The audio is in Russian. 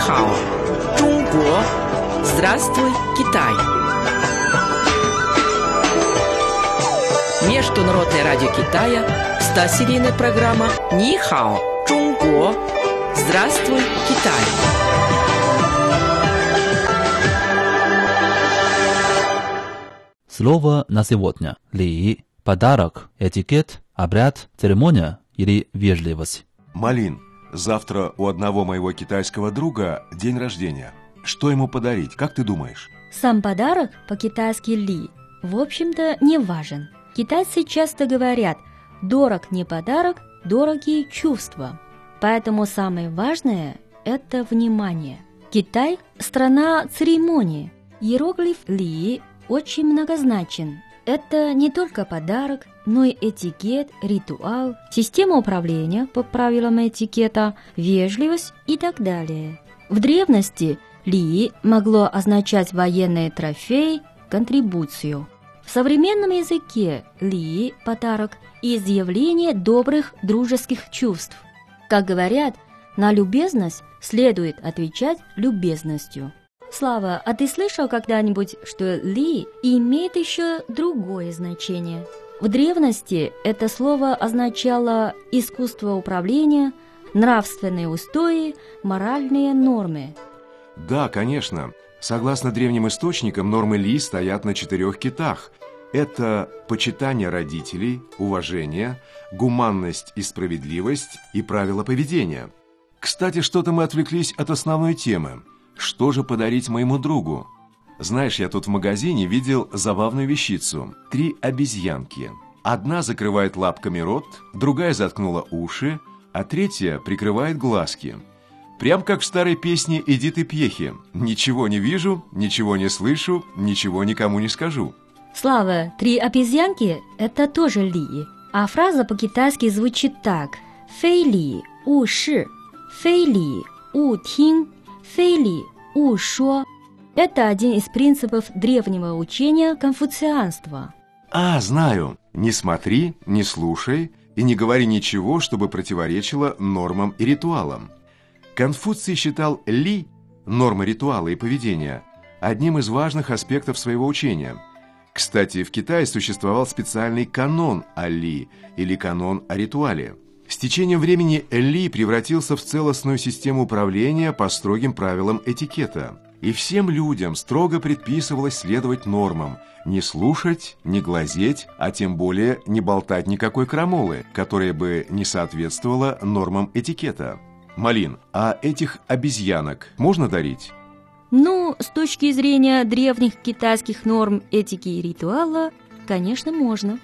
Нихао, Чунго, здравствуй, Китай. Международное радио Китая, 100-серийная программа Нихао, Чунго, здравствуй, Китай. Слово на сегодня. Ли, подарок, этикет, обряд, церемония или вежливость. Малин, завтра у одного моего китайского друга день рождения. Что ему подарить, как ты думаешь? Сам подарок по-китайски «ли» в общем-то не важен. Китайцы часто говорят «дорог не подарок, дорогие чувства». Поэтому самое важное – это внимание. Китай – страна церемонии. Иероглиф «ли» очень многозначен. Это не только подарок, но и этикет, ритуал, система управления по правилам этикета, вежливость и так далее. В древности «ли» могло означать военный трофей, контрибуцию. В современном языке «ли» – подарок и изъявление добрых дружеских чувств. Как говорят, на любезность следует отвечать любезностью. Слава, а ты слышал когда-нибудь, что «ли» имеет еще другое значение? В древности это слово означало искусство управления, нравственные устои, моральные нормы. Да, конечно. Согласно древним источникам, нормы Ли стоят на четырех китах. Это почитание родителей, уважение, гуманность и справедливость и правила поведения. Кстати, что-то мы отвлеклись от основной темы. Что же подарить моему другу? Знаешь, я тут в магазине видел забавную вещицу. Три обезьянки. Одна закрывает лапками рот, другая заткнула уши, а третья прикрывает глазки. Прям как в старой песне Эдиты Пьехи. «Ничего не вижу, ничего не слышу, ничего никому не скажу». Слава, три обезьянки – это тоже «ли», а фраза по-китайски звучит так – «фэй ли у ши», «фэй ли у тин», «фэй ли у шо». Это один из принципов древнего учения конфуцианства. А, знаю. Не смотри, не слушай и не говори ничего, чтобы противоречило нормам и ритуалам. Конфуций считал ли, нормы ритуала и поведения, одним из важных аспектов своего учения. Кстати, в Китае существовал специальный канон о ли или канон о ритуале. С течением времени ли превратился в целостную систему управления по строгим правилам этикета. И всем людям строго предписывалось следовать нормам, не слушать, не глазеть, а тем более не болтать никакой крамолы, которая бы не соответствовала нормам этикета. Малин, а этих обезьянок можно дарить? Ну, с точки зрения древних китайских норм этики и ритуала, конечно, можно.